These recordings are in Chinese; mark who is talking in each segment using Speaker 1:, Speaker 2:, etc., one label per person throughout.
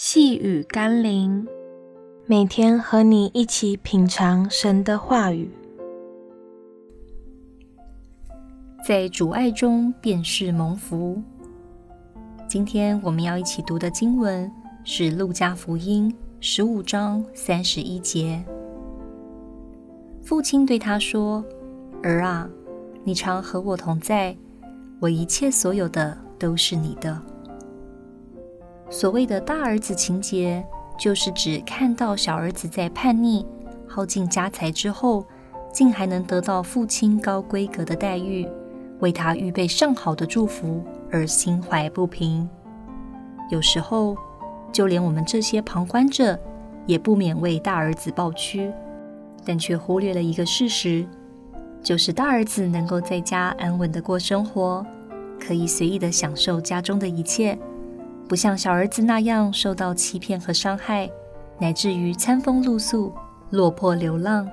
Speaker 1: 细雨甘霖，每天和你一起品尝神的话语，
Speaker 2: 在主爱中便是蒙福。今天我们要一起读的经文是《路加福音》十五章三十一节。父亲对他说：“儿啊，你常和我同在，我一切所有的都是你的。”所谓的大儿子情结，就是指看到小儿子在叛逆、耗尽家财之后，竟还能得到父亲高规格的待遇，为他预备上好的祝福而心怀不平。有时候，就连我们这些旁观者，也不免为大儿子抱屈，但却忽略了一个事实，就是大儿子能够在家安稳地过生活，可以随意地享受家中的一切。不像小儿子那样受到欺骗和伤害，乃至于餐风露宿、落魄流浪，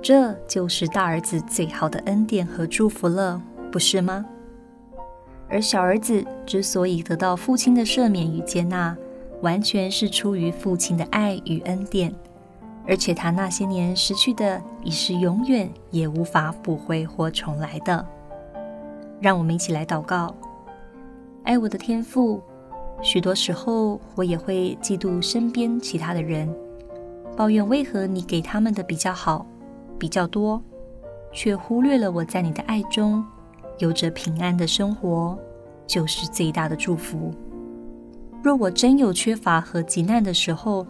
Speaker 2: 这就是大儿子最好的恩典和祝福了，不是吗？而小儿子之所以得到父亲的赦免与接纳，完全是出于父亲的爱与恩典，而且他那些年失去的，已是永远也无法补回或重来的。让我们一起来祷告：爱我的天父。许多时候，我也会嫉妒身边其他的人，抱怨为何你给他们的比较好、比较多，却忽略了我在你的爱中有着平安的生活，就是最大的祝福。若我真有缺乏和急难的时候，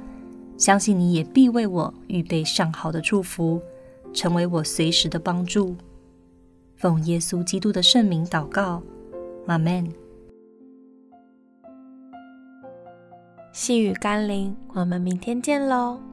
Speaker 2: 相信你也必为我预备上好的祝福，成为我随时的帮助。奉耶稣基督的圣名祷告，阿门。
Speaker 1: 细雨甘霖，我们明天见喽。